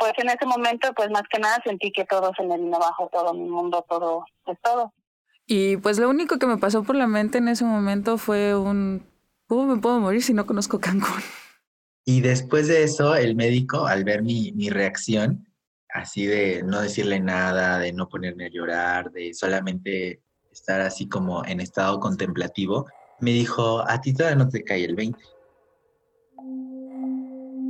pues en ese momento, pues más que nada sentí que todo se me vino abajo, todo mi mundo, todo, pues todo. Y pues lo único que me pasó por la mente en ese momento fue un, ¿cómo me puedo morir si no conozco Cancún? Y después de eso, el médico, al ver mi, mi reacción, así de no decirle nada, de no ponerme a llorar, de solamente estar así como en estado contemplativo, me dijo, a ti todavía no te cae el 20.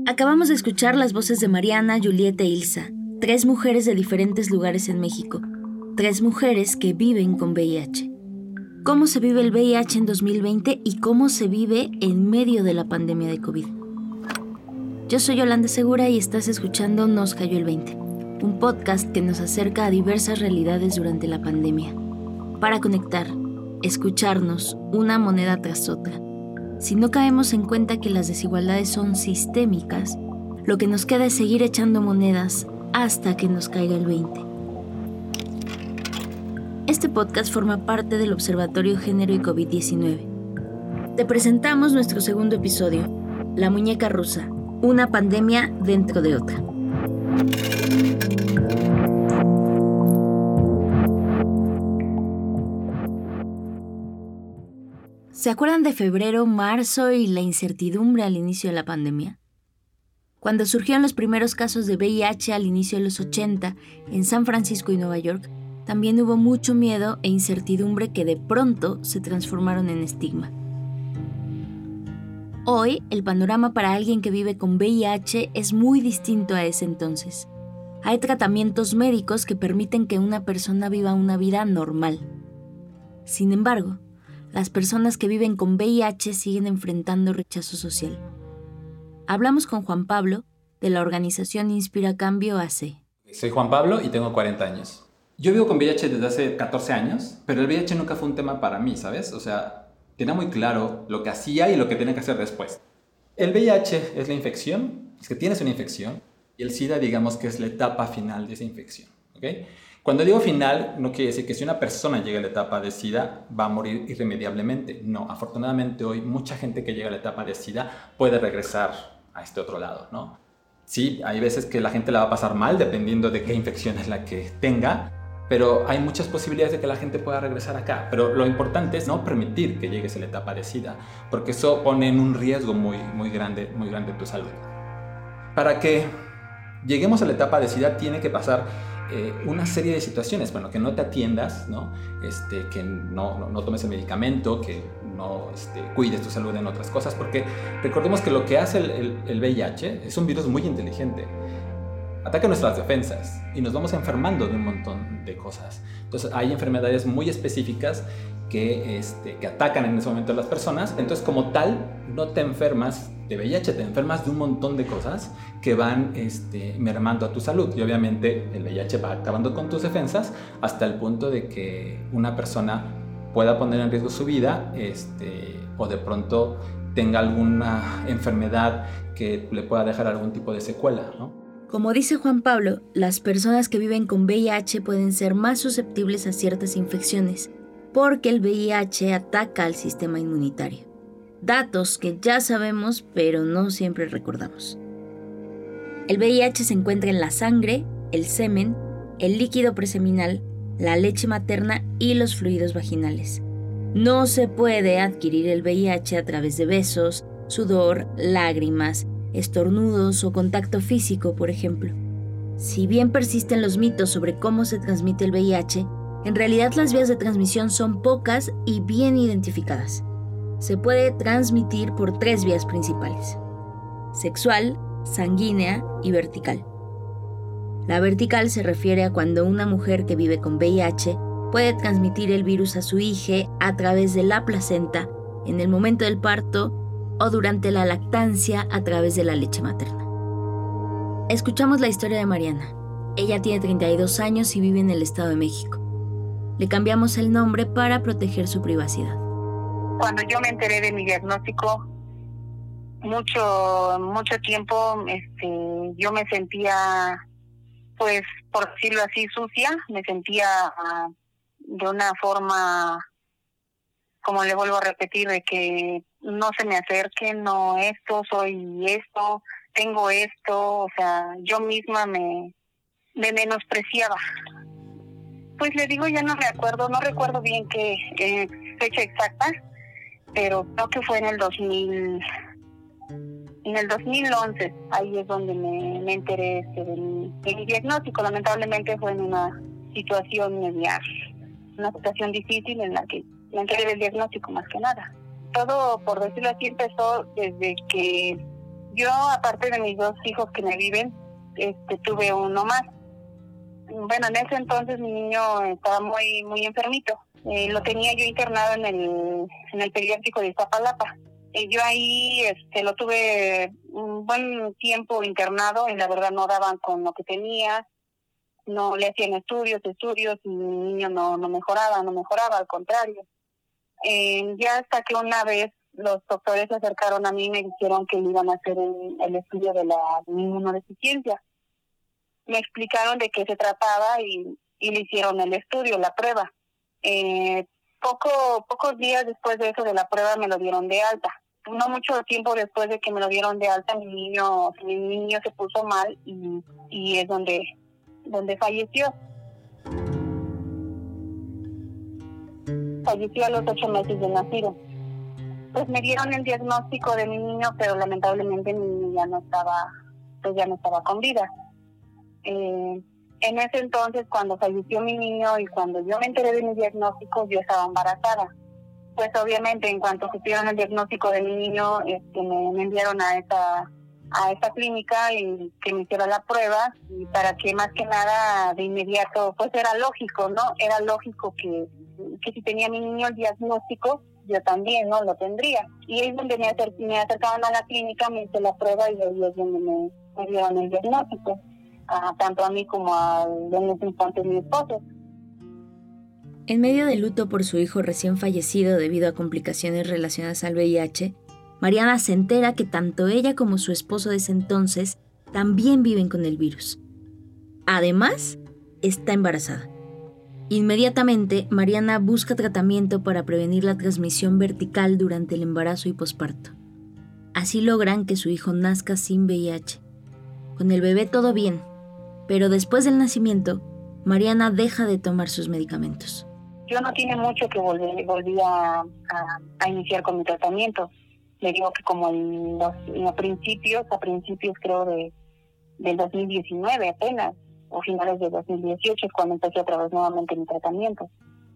Acabamos de escuchar las voces de Mariana, Julieta e Ilsa, tres mujeres de diferentes lugares en México, tres mujeres que viven con VIH. ¿Cómo se vive el VIH en 2020 y cómo se vive en medio de la pandemia de COVID? Yo soy Yolanda Segura y estás escuchando Nos cayó el 20, un podcast que nos acerca a diversas realidades durante la pandemia, para conectar, escucharnos una moneda tras otra. Si no caemos en cuenta que las desigualdades son sistémicas, lo que nos queda es seguir echando monedas hasta que nos caiga el 20. Este podcast forma parte del Observatorio Género y COVID-19. Te presentamos nuestro segundo episodio, La muñeca rusa, una pandemia dentro de otra. ¿Se acuerdan de febrero, marzo y la incertidumbre al inicio de la pandemia? Cuando surgieron los primeros casos de VIH al inicio de los 80 en San Francisco y Nueva York, también hubo mucho miedo e incertidumbre que de pronto se transformaron en estigma. Hoy, el panorama para alguien que vive con VIH es muy distinto a ese entonces. Hay tratamientos médicos que permiten que una persona viva una vida normal. Sin embargo, las personas que viven con VIH siguen enfrentando rechazo social. Hablamos con Juan Pablo de la organización Inspira Cambio AC. Soy Juan Pablo y tengo 40 años. Yo vivo con VIH desde hace 14 años, pero el VIH nunca fue un tema para mí, ¿sabes? O sea, tenía muy claro lo que hacía y lo que tenía que hacer después. El VIH es la infección, es que tienes una infección, y el SIDA, digamos que es la etapa final de esa infección, ¿ok? Cuando digo final, no quiere decir que si una persona llega a la etapa de SIDA va a morir irremediablemente. No, afortunadamente hoy mucha gente que llega a la etapa de SIDA puede regresar a este otro lado, ¿no? Sí, hay veces que la gente la va a pasar mal dependiendo de qué infección es la que tenga, pero hay muchas posibilidades de que la gente pueda regresar acá. Pero lo importante es no permitir que llegues a la etapa de SIDA, porque eso pone en un riesgo muy, muy, grande, muy grande tu salud. Para que lleguemos a la etapa de SIDA tiene que pasar eh, una serie de situaciones, bueno, que no te atiendas, ¿no? Este, que no, no, tomes el medicamento, que no este, cuides tu salud en otras cosas, porque recordemos que lo que hace el, el, el VIH es un virus muy inteligente ataca nuestras defensas y nos vamos enfermando de un montón de cosas. Entonces hay enfermedades muy específicas que, este, que atacan en ese momento a las personas. Entonces como tal no te enfermas de VIH, te enfermas de un montón de cosas que van este, mermando a tu salud. Y obviamente el VIH va acabando con tus defensas hasta el punto de que una persona pueda poner en riesgo su vida este, o de pronto tenga alguna enfermedad que le pueda dejar algún tipo de secuela. Como dice Juan Pablo, las personas que viven con VIH pueden ser más susceptibles a ciertas infecciones, porque el VIH ataca al sistema inmunitario. Datos que ya sabemos, pero no siempre recordamos. El VIH se encuentra en la sangre, el semen, el líquido preseminal, la leche materna y los fluidos vaginales. No se puede adquirir el VIH a través de besos, sudor, lágrimas, estornudos o contacto físico, por ejemplo. Si bien persisten los mitos sobre cómo se transmite el VIH, en realidad las vías de transmisión son pocas y bien identificadas. Se puede transmitir por tres vías principales. Sexual, sanguínea y vertical. La vertical se refiere a cuando una mujer que vive con VIH puede transmitir el virus a su hija a través de la placenta en el momento del parto o durante la lactancia a través de la leche materna. Escuchamos la historia de Mariana. Ella tiene 32 años y vive en el Estado de México. Le cambiamos el nombre para proteger su privacidad. Cuando yo me enteré de mi diagnóstico, mucho mucho tiempo este yo me sentía pues por decirlo así sucia, me sentía ah, de una forma como le vuelvo a repetir de que no se me acerquen, no esto, soy esto, tengo esto, o sea, yo misma me, me menospreciaba. Pues le digo, ya no me acuerdo, no recuerdo bien qué eh, fecha exacta, pero creo que fue en el 2000, en el 2011, ahí es donde me, enteré este, de, mi, diagnóstico. Lamentablemente fue en una situación media, una situación difícil en la que me enteré del diagnóstico más que nada. Todo, por decirlo así, empezó desde que yo, aparte de mis dos hijos que me viven, este, tuve uno más. Bueno, en ese entonces mi niño estaba muy muy enfermito. Eh, lo tenía yo internado en el, en el pediátrico de Iztapalapa. Eh, yo ahí este, lo tuve un buen tiempo internado y la verdad no daban con lo que tenía. No le hacían estudios, estudios y mi niño no, no mejoraba, no mejoraba, al contrario. Eh, ya hasta que una vez los doctores se acercaron a mí y me dijeron que iban a hacer el, estudio de la inmunodeficiencia. Me explicaron de qué se trataba y, y le hicieron el estudio, la prueba. Eh, poco, pocos días después de eso de la prueba me lo dieron de alta. No mucho tiempo después de que me lo dieron de alta, mi niño, mi niño se puso mal y, y es donde, donde falleció. Falleció a los ocho meses de nacido pues me dieron el diagnóstico de mi niño, pero lamentablemente mi niño ya no estaba, pues ya no estaba con vida. Eh, en ese entonces, cuando falleció mi niño y cuando yo me enteré de mi diagnóstico, yo estaba embarazada. Pues obviamente, en cuanto supieron el diagnóstico de mi niño, este, me, enviaron a esa a esa clínica y que me hiciera la prueba y para que más que nada de inmediato, pues era lógico, ¿no? Era lógico que, que si tenía mi niño el diagnóstico, yo también no lo tendría. Y es donde me, acercaban a la clínica, me hice la prueba y ahí es donde me, dieron el diagnóstico, tanto a mí como a los infantes mi esposo. En medio del luto por su hijo recién fallecido debido a complicaciones relacionadas al VIH, Mariana se entera que tanto ella como su esposo de ese entonces también viven con el virus. Además, está embarazada. Inmediatamente, Mariana busca tratamiento para prevenir la transmisión vertical durante el embarazo y posparto. Así logran que su hijo nazca sin VIH. Con el bebé todo bien, pero después del nacimiento, Mariana deja de tomar sus medicamentos. Yo no tiene mucho que volver, a, iniciar con mi tratamiento. Le digo que como en los, principios, a principios creo de del 2019 apenas, o finales de 2018 es cuando empecé otra vez nuevamente mi tratamiento.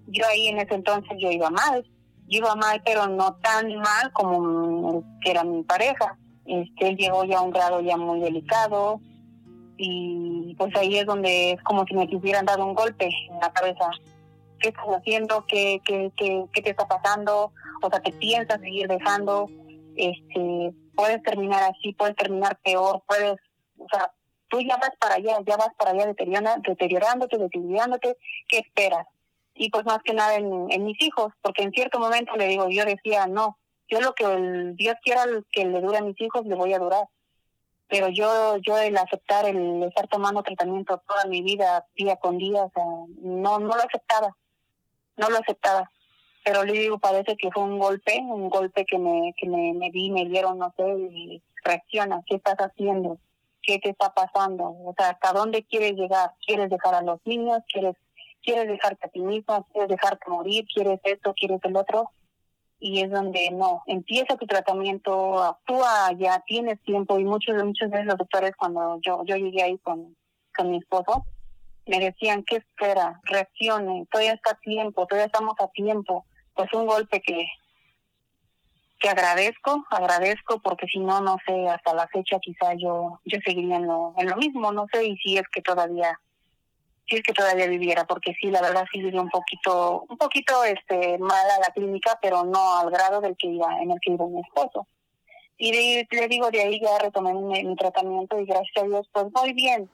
Yo ahí en ese entonces yo iba mal, yo iba mal pero no tan mal como que era mi pareja. Este, él llegó ya a un grado ya muy delicado y pues ahí es donde es como si me quisieran dar un golpe en la cabeza. ¿Qué estás haciendo? ¿Qué, qué, qué, qué te está pasando? O sea, ¿te piensas seguir dejando? Este, puedes terminar así, puedes terminar peor, puedes, o sea, tú ya vas para allá, ya vas para allá deteriorándote, deteriorándote, ¿qué esperas? Y pues más que nada en, mis hijos, porque en cierto momento le digo, yo decía, no, yo lo que el Dios quiera que le dure a mis hijos, le voy a durar. Pero yo, yo el aceptar, el estar tomando tratamiento toda mi vida, día con día, o sea, no, no lo aceptaba, no lo aceptaba. Pero le digo, parece que fue un golpe, un golpe que me, que me, me di, me dieron, no sé, y reacciona, ¿qué estás haciendo? qué te está pasando, o sea, hasta dónde quieres llegar, quieres dejar a los niños, quieres quieres dejarte a ti mismo, quieres dejarte morir, quieres esto, quieres el otro, y es donde no, empieza tu tratamiento, actúa, ya tienes tiempo, y muchos, muchos de los doctores cuando yo, yo llegué ahí con, con mi esposo, me decían, ¿qué espera? Reaccione, todavía está a tiempo, todavía estamos a tiempo. Pues un golpe que, que agradezco, agradezco porque si no, no sé, hasta la fecha quizá yo yo seguiría en lo, en lo mismo, no sé, y si es que todavía si es que todavía viviera, porque sí, la verdad sí viví un poquito, un poquito este mal a la clínica, pero no al grado del que iba, en el que iba mi esposo. Y le digo, de ahí ya retomé mi, tratamiento y gracias a Dios, pues muy bien.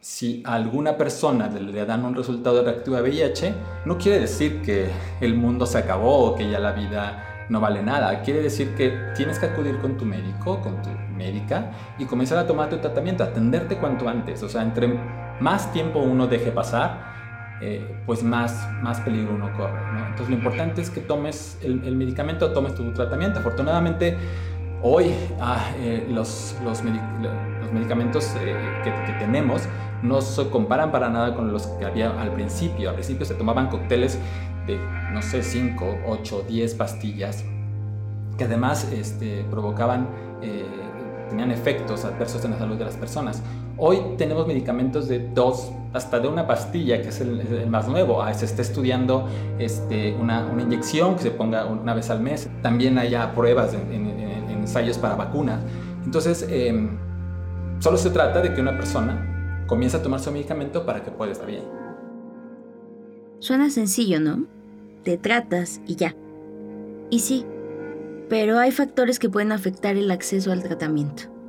Si a alguna persona le dan un resultado reactivo a VIH, no quiere decir que el mundo se acabó o que ya la vida no vale nada. Quiere decir que tienes que acudir con tu médico, con tu médica y comenzar a tomar tu tratamiento, atenderte cuanto antes. O sea, entre más tiempo uno deje pasar, eh, pues más, más peligro uno corre. Entonces lo importante es que tomes el, medicamento, tomes tu tratamiento. Afortunadamente Hoy ah, eh, los, los, medicamentos eh, que, que, tenemos no se comparan para nada con los que había al principio. Al principio se tomaban cócteles de, no sé, 5, 8, 10 pastillas que además este, provocaban, eh, tenían efectos adversos en la salud de las personas. Hoy tenemos medicamentos de dos, hasta de una pastilla, que es el, más nuevo. Ah, se está estudiando este, una, inyección que se ponga una vez al mes. También hay pruebas en, ensayos para vacunas. Entonces, em, solo se trata de que una persona comience a tomar su medicamento para que pueda estar bien. Suena sencillo, ¿no? Te tratas y ya. Y sí, pero hay factores que pueden afectar el acceso al tratamiento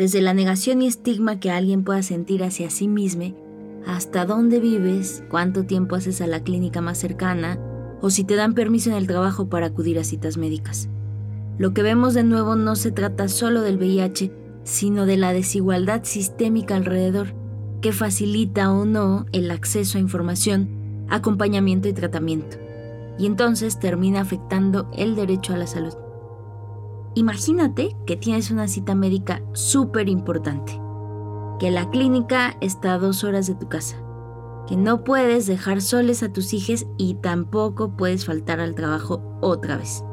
desde la negación y estigma que alguien pueda sentir hacia sí mismo, hasta dónde vives, cuánto tiempo haces a la clínica más cercana, o si te dan permiso en el trabajo para acudir a citas médicas. Lo que vemos de nuevo no se trata solo del VIH, sino de la desigualdad sistémica alrededor, que facilita o no el acceso a información, acompañamiento y tratamiento, y entonces termina afectando el derecho a la salud. Imagínate que tienes una cita médica súper importante, que la clínica está a dos horas de tu casa, que no puedes dejar soles a tus hijos y tampoco puedes faltar al trabajo otra vez.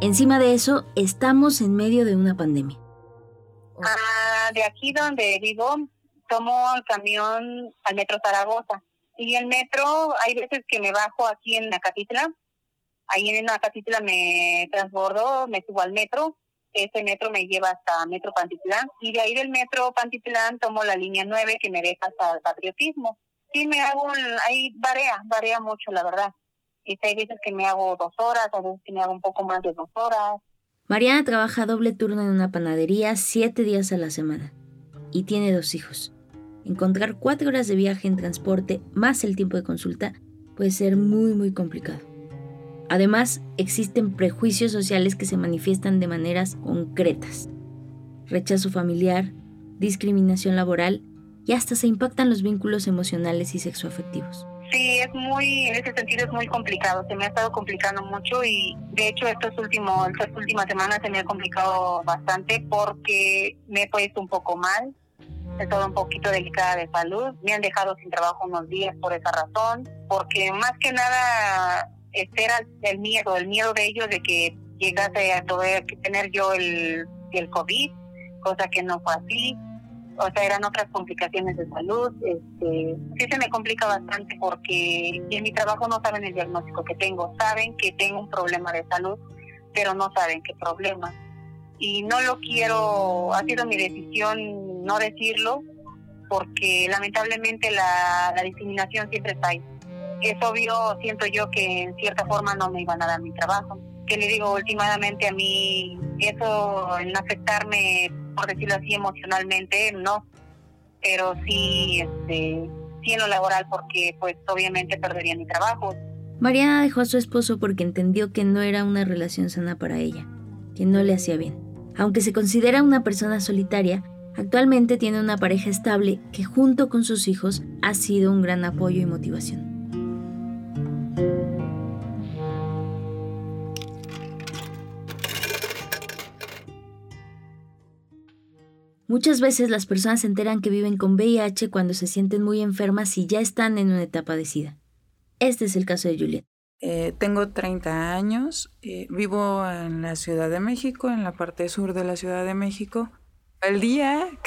Encima de eso, estamos en medio de una pandemia. Ah, de aquí donde vivo, tomo el camión al Metro Zaragoza. Y el metro, hay veces que me bajo aquí en la Acatitla Ahí en la Acatitla me transbordo, me subo al metro. Ese metro me lleva hasta Metro Pantitlán. Y de ahí del Metro Pantitlán tomo la línea 9 que me deja hasta el patriotismo. Sí, me hago, ahí varía, varía mucho, la verdad. Y hay veces que me hago dos horas, a veces que me hago un poco más de dos horas. Mariana trabaja doble turno en una panadería siete días a la semana y tiene dos hijos. Encontrar cuatro horas de viaje en transporte más el tiempo de consulta puede ser muy muy complicado. Además, existen prejuicios sociales que se manifiestan de maneras concretas. Rechazo familiar, discriminación laboral y hasta se impactan los vínculos emocionales y sexoafectivos. Sí, es muy, en ese sentido es muy complicado, se me ha estado complicando mucho y de hecho estos últimos, estas últimas semanas se me ha complicado bastante porque me he puesto un poco mal, he estado un poquito delicada de salud, me han dejado sin trabajo unos días por esa razón, porque más que nada este era el miedo, el miedo de ellos de que llegase a tener yo el, el COVID, cosa que no fue así. O sea, eran otras complicaciones de salud. Este, sí se me complica bastante porque en mi trabajo no saben el diagnóstico que tengo. Saben que tengo un problema de salud, pero no saben qué problema. Y no lo quiero, ha sido mi decisión no decirlo, porque lamentablemente la, la discriminación siempre está ahí es obvio, siento yo que en cierta forma no me iban a dar mi trabajo. Que le digo, últimamente a mí, eso en afectarme, por decirlo así, emocionalmente, no. Pero sí, este, sí en lo laboral, porque pues obviamente perdería mi trabajo. Mariana dejó a su esposo porque entendió que no era una relación sana para ella, que no le hacía bien. Aunque se considera una persona solitaria, actualmente tiene una pareja estable que junto con sus hijos ha sido un gran apoyo y motivación. Muchas veces las personas se enteran que viven con VIH cuando se sienten muy enfermas y ya están en una etapa de SIDA. Este es el caso de Juliet. Eh, tengo 30 años, eh, vivo en la Ciudad de México, en la parte sur de la Ciudad de México. El día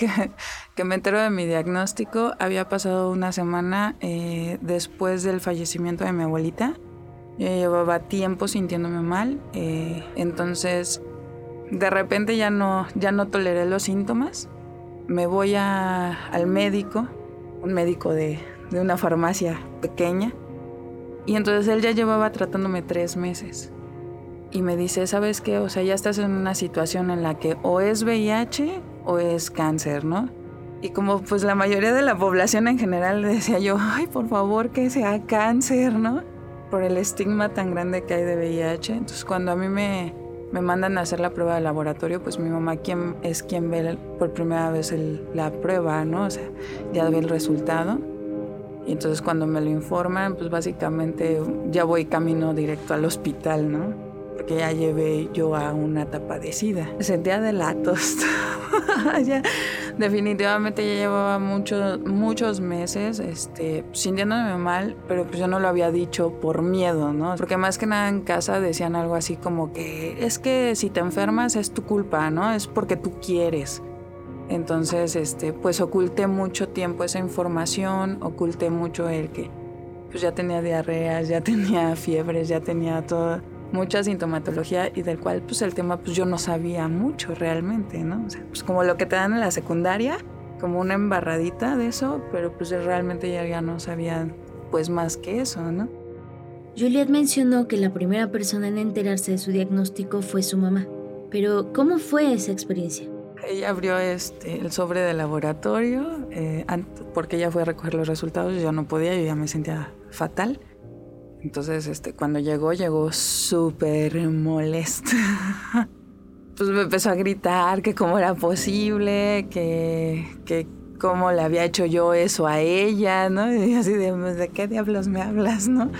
que, me entero de mi diagnóstico había pasado una semana eh, después del fallecimiento de mi abuelita. Yo llevaba tiempo sintiéndome mal, entonces de repente ya no, ya no toleré los síntomas me voy al médico, un médico de, una farmacia pequeña, y entonces él ya llevaba tratándome tres meses. Y me dice, ¿sabes qué? O sea, ya estás en una situación en la que o es VIH o es cáncer, ¿no? Y como pues la mayoría de la población en general decía yo, ay, por favor que sea cáncer, ¿no? Por el estigma tan grande que hay de VIH. Entonces cuando a mí me, me mandan a hacer la prueba de laboratorio, pues mi mamá quien, es quien ve por primera vez la prueba, ¿no? O sea, ya ve el resultado. Y entonces cuando me lo informan, pues básicamente ya voy camino directo al hospital, ¿no? porque ya llevé yo a una etapa de SIDA. Me sentía de latos. definitivamente ya llevaba muchos muchos meses este, sintiéndome mal, pero pues yo no lo había dicho por miedo, ¿no? Porque más que nada en casa decían algo así como que es que si te enfermas es tu culpa, ¿no? Es porque tú quieres. Entonces, este, pues oculté mucho tiempo esa información, oculté mucho el que pues ya tenía diarreas, ya tenía fiebres, ya tenía todo, mucha sintomatología y del cual pues el tema pues yo no sabía mucho realmente, ¿no? O sea, pues como lo que te dan en la secundaria, como una embarradita de eso, pero pues realmente ya, ya no sabía pues más que eso, ¿no? Juliet mencionó que la primera persona en enterarse de su diagnóstico fue su mamá, pero ¿cómo fue esa experiencia? Ella abrió este, el sobre de laboratorio, eh, porque ella fue a recoger los resultados, yo no podía, yo ya me sentía fatal. Entonces, este, cuando llegó, llegó súper molesta. pues me empezó a gritar que cómo era posible, que, que cómo le había hecho yo eso a ella, ¿no? Y así de, ¿de qué diablos me hablas, no?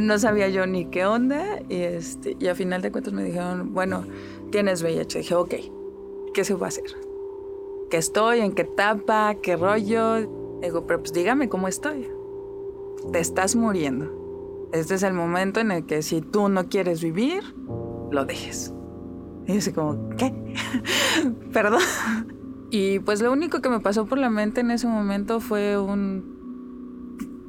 No sabía yo ni qué onda y, este, y a final de cuentas me dijeron, bueno, tienes VIH. Dije, ok, ¿qué se va a hacer? ¿Qué estoy? ¿En qué etapa? ¿Qué rollo? Digo, pero pues dígame cómo estoy. Te estás muriendo. Este es el momento en el que si tú no quieres vivir, lo dejes. Y yo así como, ¿qué? Perdón. Y pues lo único que me pasó por la mente en ese momento fue un...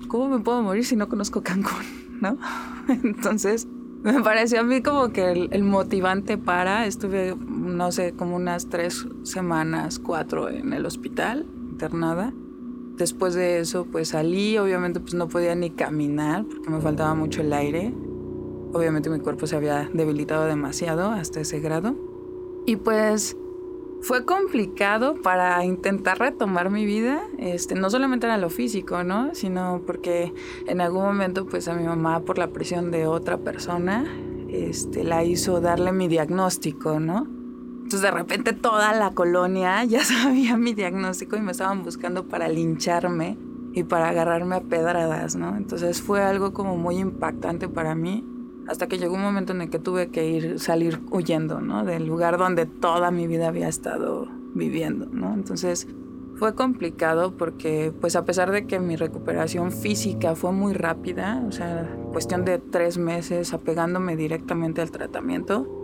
¿Cómo me puedo morir si no conozco Cancún? ¿No? Entonces me pareció a mí como que el, el, motivante para, estuve, no sé, como unas tres semanas, cuatro en el hospital, internada. Después de eso, pues salí, obviamente pues no podía ni caminar porque me faltaba mucho el aire. Obviamente mi cuerpo se había debilitado demasiado hasta ese grado. Y pues fue complicado para intentar retomar mi vida, este, no solamente era lo físico, ¿no? Sino porque en algún momento pues a mi mamá por la presión de otra persona, este, la hizo darle mi diagnóstico, ¿no? Entonces de repente toda la colonia ya sabía mi diagnóstico y me estaban buscando para lincharme y para agarrarme a pedradas, ¿no? Entonces fue algo como muy impactante para mí hasta que llegó un momento en el que tuve que ir, salir huyendo, ¿no? Del lugar donde toda mi vida había estado viviendo, ¿no? Entonces fue complicado porque, pues a pesar de que mi recuperación física fue muy rápida, o sea, cuestión de tres meses apegándome directamente al tratamiento,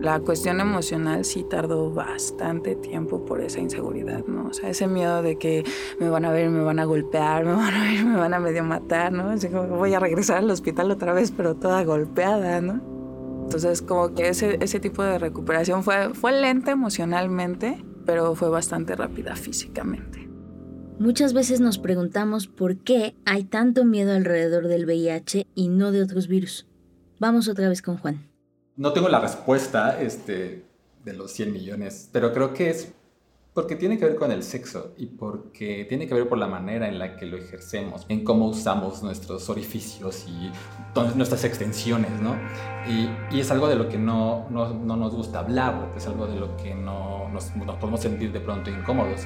la cuestión emocional sí tardó bastante tiempo por esa inseguridad, ¿no? O sea, ese miedo de que me van a ver, me van a golpear, me van a ver, me van a medio matar, ¿no? Así como voy a regresar al hospital otra vez, pero toda golpeada, ¿no? Entonces, como que ese, ese tipo de recuperación fue, fue lenta emocionalmente, pero fue bastante rápida físicamente. Muchas veces nos preguntamos por qué hay tanto miedo alrededor del VIH y no de otros virus. Vamos otra vez con Juan no tengo la respuesta este, de los 100 millones, pero creo que es porque tiene que ver con el sexo y porque tiene que ver por la manera en la que lo ejercemos, en cómo usamos nuestros orificios y nuestras extensiones, ¿no? Y, es algo de lo que no, no, no, nos gusta hablar, es algo de lo que no nos, podemos sentir de pronto incómodos.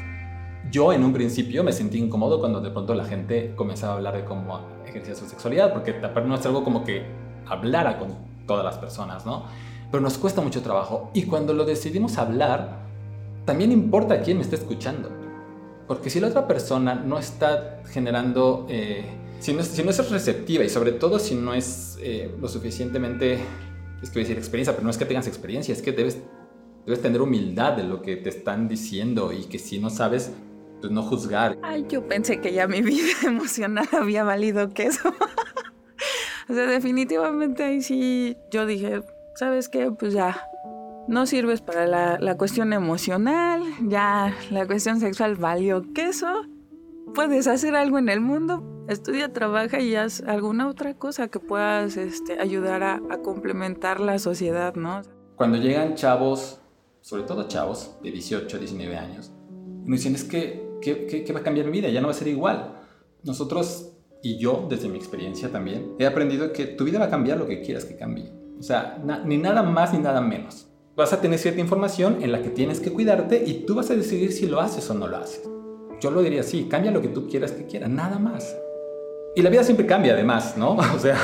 Yo en un principio me sentí incómodo cuando de pronto la gente comenzaba a hablar de cómo ejercía su sexualidad, porque no es algo como que hablara con todas las personas, ¿no? Pero nos cuesta mucho trabajo y cuando lo decidimos hablar, también importa quién me está escuchando. Porque si la otra persona no está generando, eh, si, no, si, no, es receptiva y sobre todo si no es eh, lo suficientemente, es que voy a decir experiencia, pero no es que tengas experiencia, es que debes, debes tener humildad de lo que te están diciendo y que si no sabes, pues no juzgar. Ay, yo pensé que ya mi vida emocional había valido queso. O sea, definitivamente ahí sí yo dije, ¿sabes qué? Pues ya, no sirves para la, la cuestión emocional, ya la cuestión sexual valió queso. Puedes hacer algo en el mundo, estudia, trabaja y haz alguna otra cosa que puedas este, ayudar a, complementar la sociedad, ¿no? Cuando llegan chavos, sobre todo chavos de 18, 19 años, me dicen, es que, ¿qué, qué va a cambiar mi vida? Ya no va a ser igual. Nosotros y yo, desde mi experiencia también, he aprendido que tu vida va a cambiar lo que quieras que cambie. O sea, ni nada más ni nada menos. Vas a tener cierta información en la que tienes que cuidarte y tú vas a decidir si lo haces o no lo haces. Yo lo diría así, cambia lo que tú quieras que quieras, nada más. Y la vida siempre cambia además, ¿no? O sea,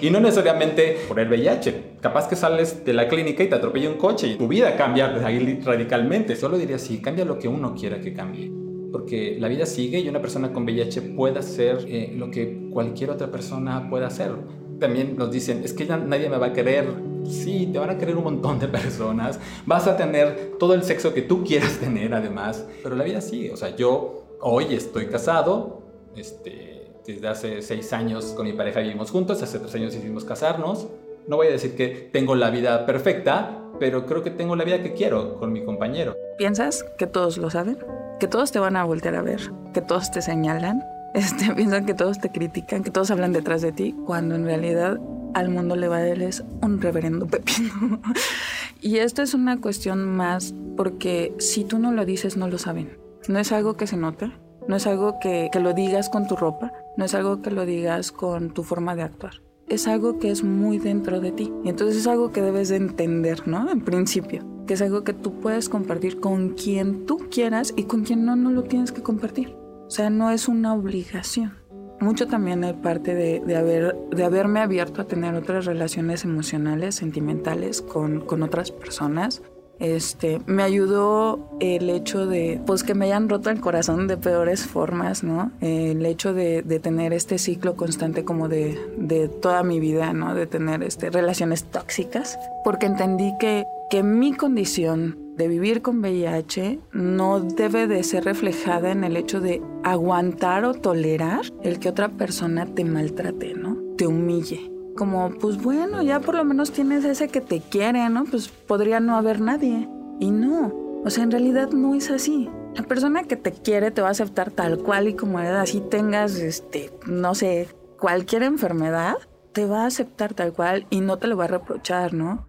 y no necesariamente por el VIH, Capaz que sales de la clínica y te atropella un coche y tu vida cambia radicalmente. Solo diría sí, cambia lo que uno quiera que cambie. Porque la vida sigue y una persona con VIH puede hacer eh, lo que cualquier otra persona pueda hacer. También nos dicen, es que ya nadie me va a querer. Sí, te van a querer un montón de personas. Vas a tener todo el sexo que tú quieras tener además. Pero la vida sigue. O sea, yo hoy estoy casado. Este, desde hace seis años con mi pareja vivimos juntos. Hace tres años decidimos casarnos no voy a decir que tengo la vida perfecta, pero creo que tengo la vida que quiero con mi compañero. ¿Piensas que todos lo saben? ¿Que todos te van a voltear a ver? ¿Que todos te señalan? Este, piensan que todos te critican, que todos hablan detrás de ti, cuando en realidad al mundo le va a darles un reverendo pepino. y esto es una cuestión más porque si tú no lo dices, no lo saben. No es algo que se nota, no es algo que, que lo digas con tu ropa, no es algo que lo digas con tu forma de actuar es algo que es muy dentro de ti. Y entonces es algo que debes de entender, ¿no? En principio, que es algo que tú puedes compartir con quien tú quieras y con quien no, no lo tienes que compartir. O sea, no es una obligación. Mucho también hay parte de, de, haber, de haberme abierto a tener otras relaciones emocionales, sentimentales con, con otras personas este, me ayudó el hecho de, pues que me hayan roto el corazón de peores formas, ¿no? El hecho de, de tener este ciclo constante como de, de, toda mi vida, ¿no? De tener este, relaciones tóxicas, porque entendí que, que mi condición de vivir con VIH no debe de ser reflejada en el hecho de aguantar o tolerar el que otra persona te maltrate, ¿no? Te humille como, pues bueno, ya por lo menos tienes ese que te quiere, ¿no? Pues podría no haber nadie. Y no, o sea, en realidad no es así. La persona que te quiere te va a aceptar tal cual y como eres, así tengas, este, no sé, cualquier enfermedad, te va a aceptar tal cual y no te lo va a reprochar, ¿no?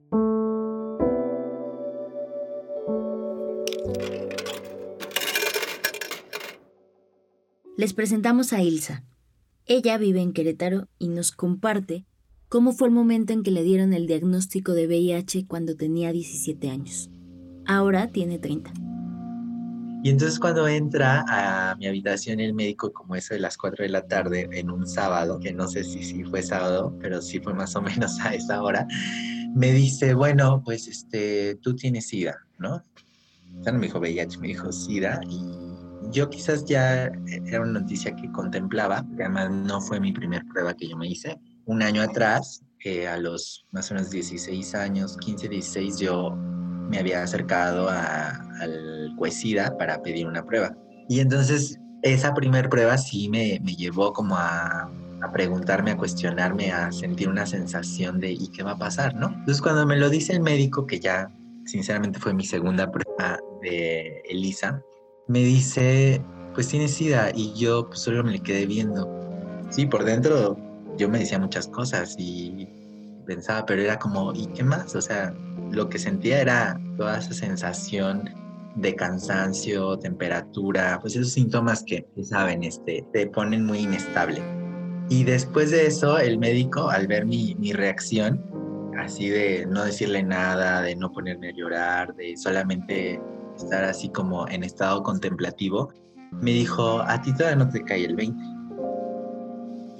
Les presentamos a Ilsa. Ella vive en Querétaro y nos comparte cómo fue el momento en que le dieron el diagnóstico de VIH cuando tenía 17 años. Ahora tiene 30. Y entonces cuando entra a mi habitación el médico como eso de las 4 de la tarde en un sábado, que no sé si, si fue sábado, pero sí fue más o menos a esa hora, me dice, bueno, pues este, tú tienes SIDA, ¿no? O sea, no me dijo VIH, me dijo SIDA y yo quizás ya era una noticia que contemplaba, que además no fue mi primer prueba que yo me hice, un año atrás, eh, a los más o menos 16 años, 15, 16, yo me había acercado al Cuesida para pedir una prueba. Y entonces esa primera prueba sí me, me llevó como a, a, preguntarme, a cuestionarme, a sentir una sensación de ¿y qué va a pasar? ¿no? Entonces cuando me lo dice el médico, que ya sinceramente fue mi segunda prueba de Elisa, me dice, pues tiene SIDA y yo pues, solo me le quedé viendo. Sí, por dentro yo me decía muchas cosas y pensaba, pero era como, ¿y qué más? O sea, lo que sentía era toda esa sensación de cansancio, temperatura, pues esos síntomas que, saben, este, te ponen muy inestable. Y después de eso, el médico, al ver mi, mi reacción, así de no decirle nada, de no ponerme a llorar, de solamente estar así como en estado contemplativo, me dijo, a ti todavía no te cae el 20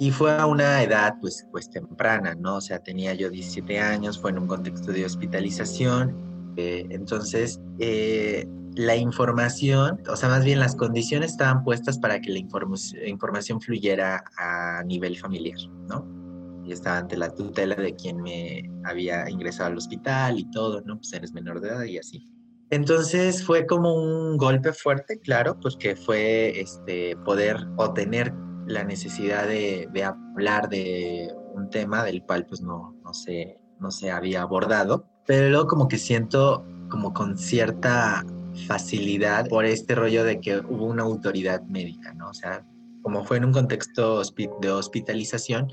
y fue a una edad pues, pues temprana, ¿no? O sea, tenía yo 17 años, fue en un contexto de hospitalización. Eh, entonces, eh, la información, o sea, más bien las condiciones estaban puestas para que la información fluyera a nivel familiar, ¿no? Y estaba ante la tutela de quien me había ingresado al hospital y todo, ¿no? Pues eres menor de edad y así. Entonces fue como un golpe fuerte, claro, pues que fue este, poder o tener la necesidad de, hablar de un tema del cual pues no, no, se, no se había abordado, pero luego como que siento como con cierta facilidad por este rollo de que hubo una autoridad médica, ¿no? O sea, como fue en un contexto de hospitalización,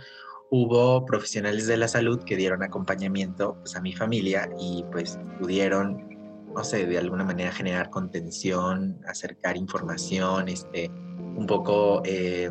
hubo profesionales de la salud que dieron acompañamiento pues, a mi familia y pues pudieron, no sé, de alguna manera generar contención, acercar información, este, un poco... Eh,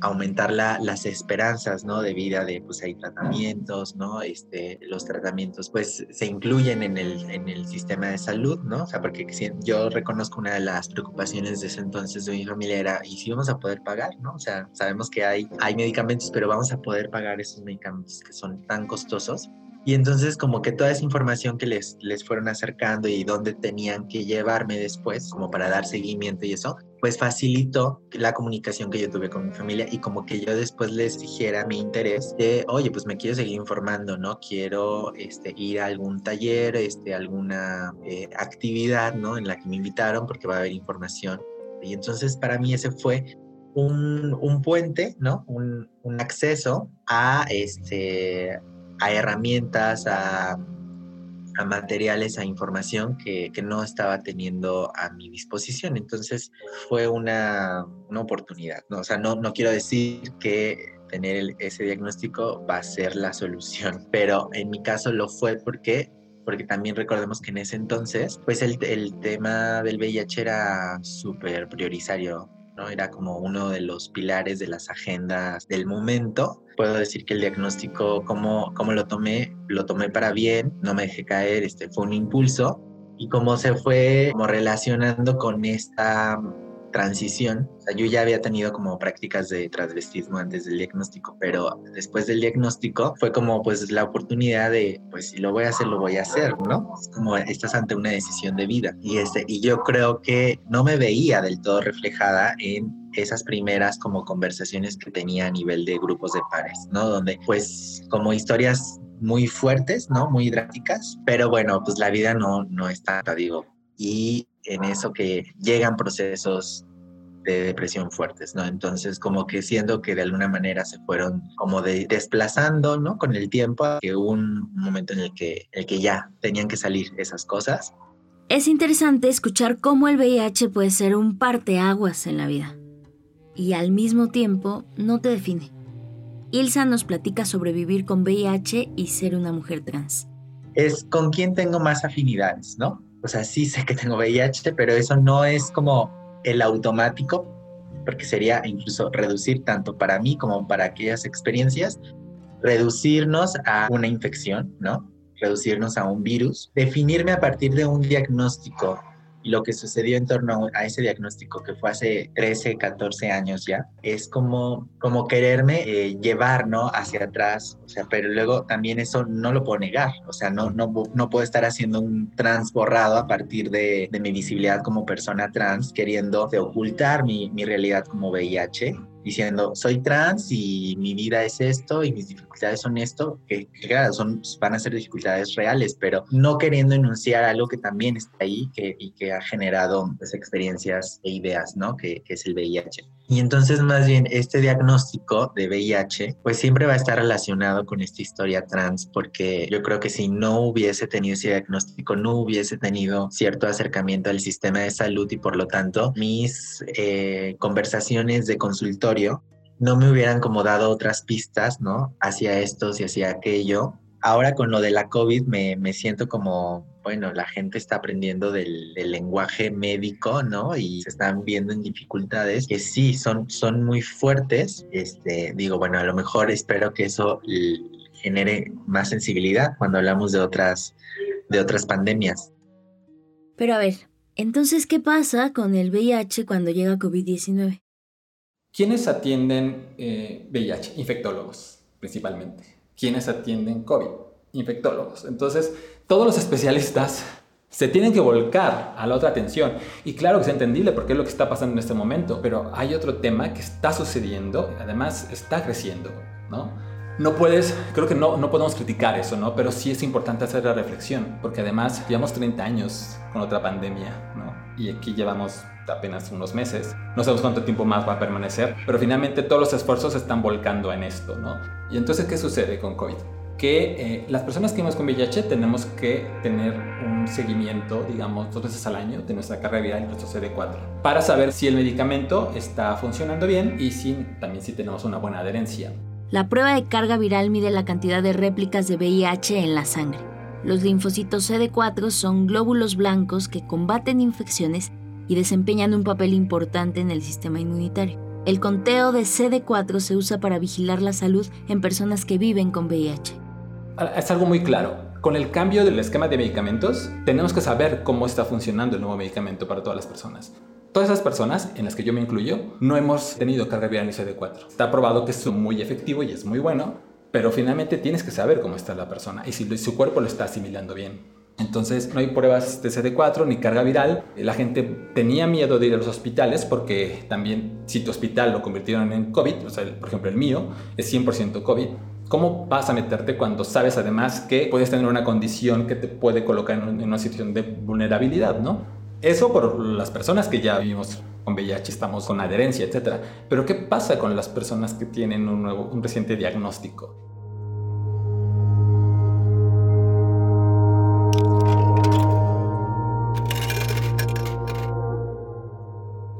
aumentar la, las esperanzas, ¿no? De vida, de pues hay tratamientos, ¿no? Este, los tratamientos pues se incluyen en el, en el sistema de salud, ¿no? O sea, porque yo reconozco una de las preocupaciones de ese entonces de mi familia era, ¿y si vamos a poder pagar, ¿no? O sea, sabemos que hay, hay medicamentos, pero vamos a poder pagar esos medicamentos que son tan costosos. Y entonces como que toda esa información que les, les fueron acercando y dónde tenían que llevarme después, como para dar seguimiento y eso, pues facilitó la comunicación que yo tuve con mi familia y como que yo después les dijera mi interés de, oye, pues me quiero seguir informando, ¿no? Quiero este, ir a algún taller, este, alguna eh, actividad, ¿no? En la que me invitaron porque va a haber información. Y entonces para mí ese fue un, un puente, ¿no? Un, un acceso a este a herramientas, a, materiales, a información que, que, no estaba teniendo a mi disposición. Entonces fue una, una oportunidad, ¿no? O sea, no, no quiero decir que tener ese diagnóstico va a ser la solución, pero en mi caso lo fue porque porque también recordemos que en ese entonces, pues el, el tema del VIH era súper prioritario era como uno de los pilares de las agendas del momento. Puedo decir que el diagnóstico, como, como lo tomé, lo tomé para bien, no me dejé caer, este, fue un impulso. Y cómo se fue como relacionando con esta transición. Yo ya había tenido como prácticas de transvestismo antes del diagnóstico, pero después del diagnóstico fue como pues la oportunidad de, pues si lo voy a hacer, lo voy a hacer, ¿no? Es como estás ante una decisión de vida. Y, este, y yo creo que no me veía del todo reflejada en esas primeras como conversaciones que tenía a nivel de grupos de pares, ¿no? Donde pues como historias muy fuertes, ¿no? Muy drásticas, pero bueno, pues la vida no, no es tanta, digo. Y en eso que llegan procesos de depresión fuertes, ¿no? Entonces, como que siendo que de alguna manera se fueron como de, desplazando, ¿no? Con el tiempo, que hubo un momento en el que, el que ya tenían que salir esas cosas. Es interesante escuchar cómo el VIH puede ser un parteaguas en la vida y al mismo tiempo no te define. Ilsa nos platica sobre vivir con VIH y ser una mujer trans. Es con quién tengo más afinidades, ¿no? O sea, sí sé que tengo VIH, pero eso no es como el automático, porque sería incluso reducir tanto para mí como para aquellas experiencias, reducirnos a una infección, ¿no? Reducirnos a un virus, definirme a partir de un diagnóstico lo que sucedió en torno a ese diagnóstico que fue hace 13, 14 años ya, es como, como quererme eh, llevar, ¿no? Hacia atrás, o sea, pero luego también eso no lo puedo negar, o sea, no, no, no puedo estar haciendo un trans borrado a partir de, de mi visibilidad como persona trans, queriendo ocultar mi, mi realidad como VIH diciendo, soy trans y mi vida es esto y mis dificultades son esto, que, claro, son, van a ser dificultades reales, pero no queriendo enunciar algo que también está ahí que, y que ha generado pues, experiencias e ideas, ¿no? Que, que es el VIH. Y entonces más bien este diagnóstico de VIH pues siempre va a estar relacionado con esta historia trans porque yo creo que si no hubiese tenido ese diagnóstico no hubiese tenido cierto acercamiento al sistema de salud y por lo tanto mis eh, conversaciones de consultorio no me hubieran como dado otras pistas, ¿no? Hacia esto y hacia aquello. Ahora con lo de la COVID me, me siento como bueno, la gente está aprendiendo del, lenguaje médico, ¿no? Y se están viendo en dificultades que sí son, son muy fuertes. Este, digo, bueno, a lo mejor espero que eso genere más sensibilidad cuando hablamos de otras, de otras pandemias. Pero a ver, entonces, ¿qué pasa con el VIH cuando llega COVID-19? ¿Quiénes atienden VIH? Eh, Infectólogos, principalmente. ¿Quiénes atienden COVID? Infectólogos. Entonces, todos los especialistas se tienen que volcar a la otra atención. Y claro que es entendible porque es lo que está pasando en este momento, pero hay otro tema que está sucediendo, además está creciendo, ¿no? No puedes, creo que no, no podemos criticar eso, ¿no? Pero sí es importante hacer la reflexión, porque además llevamos 30 años con otra pandemia, ¿no? Y aquí llevamos apenas unos meses. No sabemos cuánto tiempo más va a permanecer, pero finalmente todos los esfuerzos se están volcando en esto, ¿no? Y entonces, ¿qué sucede con COVID? Que eh, las personas que vivimos con VIH tenemos que tener un seguimiento, digamos, dos veces al año de nuestra carga viral y nuestro CD4 para saber si el medicamento está funcionando bien y si también si tenemos una buena adherencia. La prueba de carga viral mide la cantidad de réplicas de VIH en la sangre. Los linfocitos CD4 son glóbulos blancos que combaten infecciones y desempeñan un papel importante en el sistema inmunitario. El conteo de CD4 se usa para vigilar la salud en personas que viven con VIH es algo muy claro. Con el cambio del esquema de medicamentos, tenemos que saber cómo está funcionando el nuevo medicamento para todas las personas. Todas esas personas, en las que yo me incluyo, no hemos tenido carga viral ni CD4. Está probado que es muy efectivo y es muy bueno, pero finalmente tienes que saber cómo está la persona y si su cuerpo lo está asimilando bien. Entonces no hay pruebas de CD4 ni carga viral. La gente tenía miedo de ir a los hospitales porque también si tu hospital lo convirtieron en COVID, o sea, por ejemplo el mío es 100% COVID, ¿cómo vas a meterte cuando sabes además que puedes tener una condición que te puede colocar en una situación de vulnerabilidad, ¿no? Eso por las personas que ya vivimos con VIH, estamos con adherencia, etc. Pero ¿qué pasa con las personas que tienen un, nuevo, un reciente diagnóstico?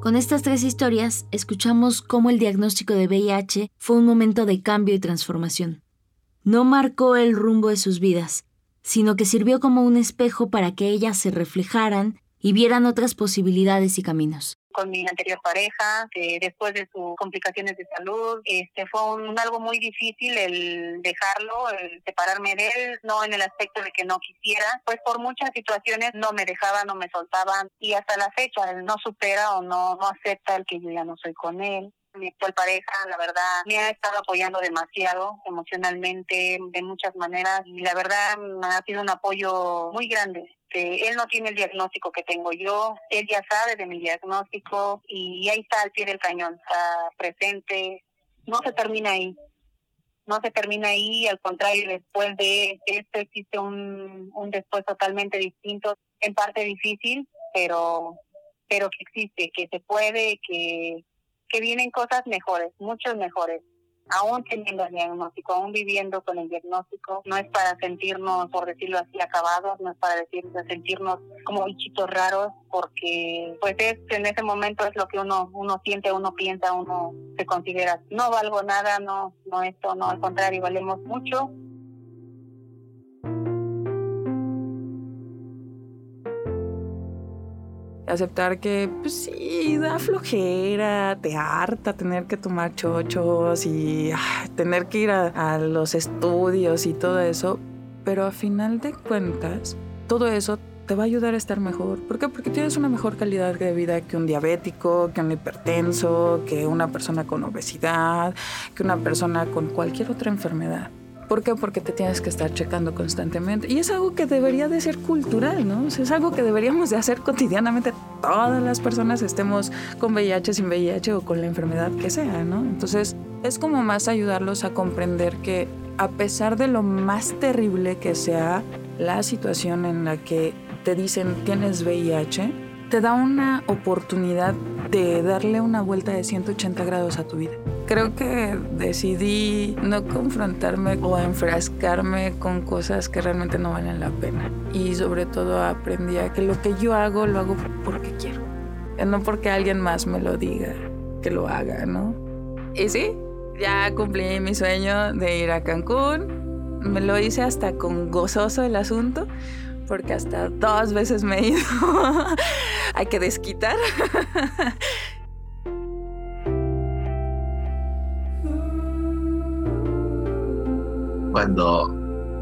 Con estas tres historias, escuchamos cómo el diagnóstico de VIH fue un momento de cambio y transformación. No marcó el rumbo de sus vidas, sino que sirvió como un espejo para que ellas se reflejaran y vieran otras posibilidades y caminos con mi anterior pareja, que después de sus complicaciones de salud, este fue un, algo muy difícil el dejarlo, el separarme de él, no en el aspecto de que no quisiera, pues por muchas situaciones no me dejaban, no me soltaban y hasta la fecha él no supera o no, no acepta el que yo ya no soy con él mi actual pareja, la verdad, me ha estado apoyando demasiado emocionalmente, de muchas maneras, y la verdad ha sido un apoyo muy grande. Que él no tiene el diagnóstico que tengo yo, él ya sabe de mi diagnóstico y ahí está al pie del cañón, está presente, no se termina ahí, no se termina ahí, al contrario, después de esto existe un, un después totalmente distinto, en parte difícil, pero pero que existe, que se puede, que que vienen cosas mejores, muchos mejores. Aún teniendo el diagnóstico, aún viviendo con el diagnóstico, no es para sentirnos, por decirlo así, acabados, no es para decir, sentirnos como bichitos raros, porque pues es en ese momento es lo que uno uno siente, uno piensa, uno se considera, no valgo nada, no, no esto, no, al contrario, valemos mucho aceptar que, pues sí, da flojera, te harta tener que tomar chochos y ah, tener que ir a, los estudios y todo eso, pero a final de cuentas, todo eso te va a ayudar a estar mejor. ¿Por qué? Porque tienes una mejor calidad de vida que un diabético, que un hipertenso, que una persona con obesidad, que una persona con cualquier otra enfermedad. ¿Por qué? Porque te tienes que estar checando constantemente. Y es algo que debería de ser cultural, ¿no? es algo que deberíamos de hacer cotidianamente todas las personas, estemos con VIH, sin VIH o con la enfermedad que sea, ¿no? Entonces, es como más ayudarlos a comprender que a pesar de lo más terrible que sea la situación en la que te dicen tienes VIH, te da una oportunidad de darle una vuelta de 180 grados a tu vida. Creo que decidí no confrontarme o enfrascarme con cosas que realmente no valen la pena. Y sobre todo aprendí a que lo que yo hago lo hago porque quiero. No porque alguien más me lo diga que lo haga, ¿no? Y sí, ya cumplí mi sueño de ir a Cancún. Me lo hice hasta con gozoso el asunto porque hasta dos veces me he ido. Hay que desquitar. Cuando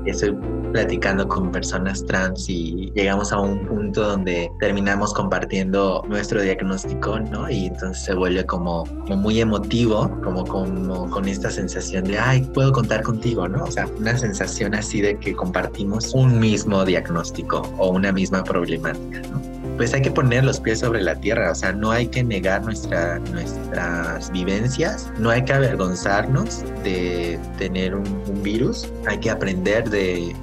estoy platicando con personas trans y llegamos a un punto donde terminamos compartiendo nuestro diagnóstico, ¿no? Y entonces se vuelve como, muy emotivo, como, como con esta sensación de, ay, puedo contar contigo, ¿no? O sea, una sensación así de que compartimos un mismo diagnóstico o una misma problemática, ¿no? Pues hay que poner los pies sobre la tierra, o sea, no hay que negar nuestra, nuestras vivencias, no hay que avergonzarnos de tener un, un virus, hay que aprender de,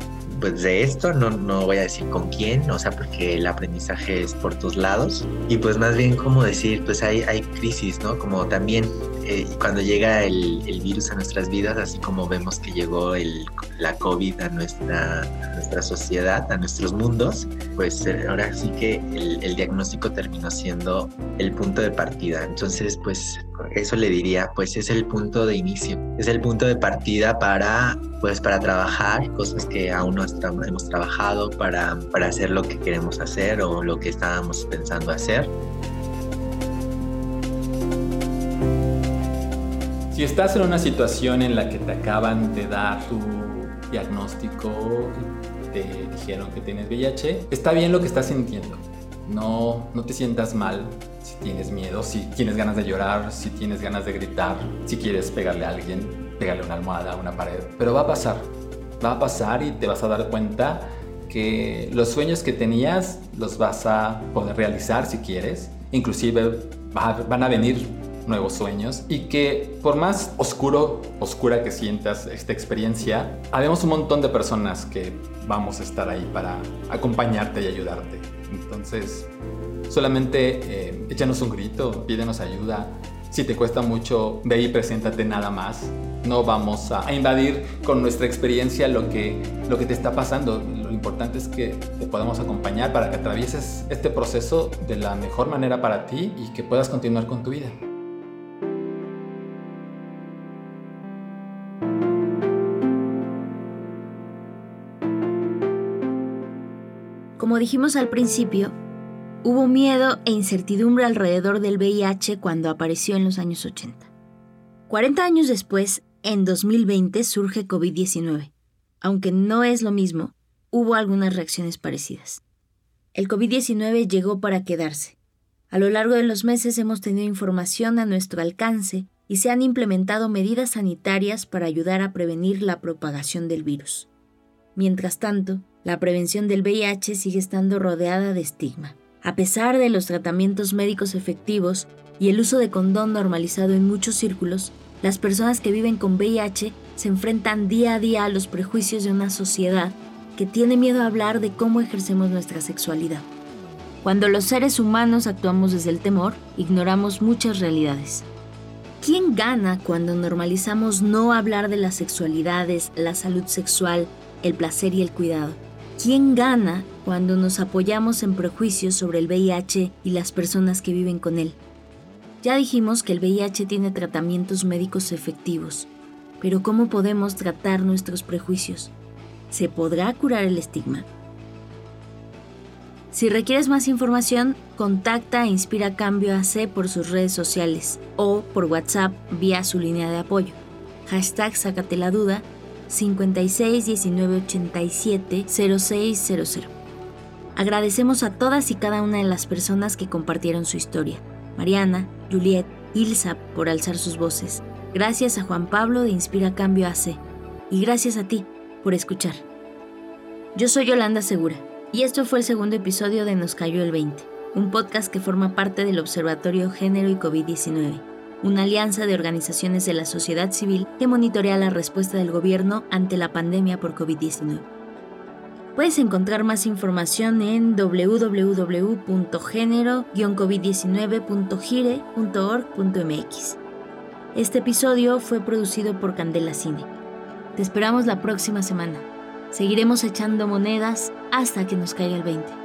pues de esto, no, no voy a decir con quién, o sea, porque el aprendizaje es por tus lados. Y pues más bien como decir, pues hay, hay crisis, ¿no? Como también eh, cuando llega el, el, virus a nuestras vidas, así como vemos que llegó el, la COVID a nuestra, a nuestra sociedad, a nuestros mundos, pues eh, ahora sí que el, el diagnóstico terminó siendo el punto de partida. Entonces, pues eso le diría, pues es el punto de inicio, es el punto de partida para, pues para trabajar cosas que aún no hemos trabajado, para, para hacer lo que queremos hacer o lo que estábamos pensando hacer. Si estás en una situación en la que te acaban de dar tu diagnóstico, te dijeron que tienes VIH, está bien lo que estás sintiendo. No, no te sientas mal, si tienes miedo, si tienes ganas de llorar, si tienes ganas de gritar, si quieres pegarle a alguien. pegarle una almohada una pared, pero va a pasar, va a pasar y te vas a dar cuenta que los sueños que tenías los vas a poder realizar si quieres, inclusive van a venir nuevos sueños y que por más oscuro, oscura que sientas esta experiencia, habemos un montón de personas que vamos a estar ahí para acompañarte y ayudarte. Entonces, solamente eh, échanos un grito, pídenos ayuda. Si te cuesta mucho, ve y preséntate nada más. No vamos a, invadir con nuestra experiencia lo que, lo que te está pasando. Lo importante es que te podamos acompañar para que atravieses este proceso de la mejor manera para ti y que puedas continuar con tu vida. Como dijimos al principio, hubo miedo e incertidumbre alrededor del VIH cuando apareció en los años 80. 40 años después, en 2020, surge COVID-19. Aunque no es lo mismo, hubo algunas reacciones parecidas. El COVID-19 llegó para quedarse. A lo largo de los meses hemos tenido información a nuestro alcance y se han implementado medidas sanitarias para ayudar a prevenir la propagación del virus. Mientras tanto, la prevención del VIH sigue estando rodeada de estigma. A pesar de los tratamientos médicos efectivos y el uso de condón normalizado en muchos círculos, las personas que viven con VIH se enfrentan día a día a los prejuicios de una sociedad que tiene miedo a hablar de cómo ejercemos nuestra sexualidad. Cuando los seres humanos actuamos desde el temor, ignoramos muchas realidades. ¿Quién gana cuando normalizamos no hablar de las sexualidades, la salud sexual, el placer y el cuidado? ¿Quién gana cuando nos apoyamos en prejuicios sobre el VIH y las personas que viven con él? Ya dijimos que el VIH tiene tratamientos médicos efectivos, pero ¿cómo podemos tratar nuestros prejuicios? ¿Se podrá curar el estigma? Si requieres más información, contacta a Inspira Cambio AC por sus redes sociales o por WhatsApp vía su línea de apoyo. Hashtag 56 19 87 0600. Agradecemos a todas y cada una de las personas que compartieron su historia. Mariana, Juliet, Ilsa por alzar sus voces. Gracias a Juan Pablo de Inspira Cambio AC. Y gracias a ti por escuchar. Yo soy Yolanda Segura y esto fue el segundo episodio de Nos Cayó el 20, un podcast que forma parte del Observatorio Género y COVID-19 una alianza de organizaciones de la sociedad civil que monitorea la respuesta del gobierno ante la pandemia por COVID-19. Puedes encontrar más información en www.género-covid19.gire.org.mx. Este episodio fue producido por Candela Cine. Te esperamos la próxima semana. Seguiremos echando monedas hasta que nos caiga el 20.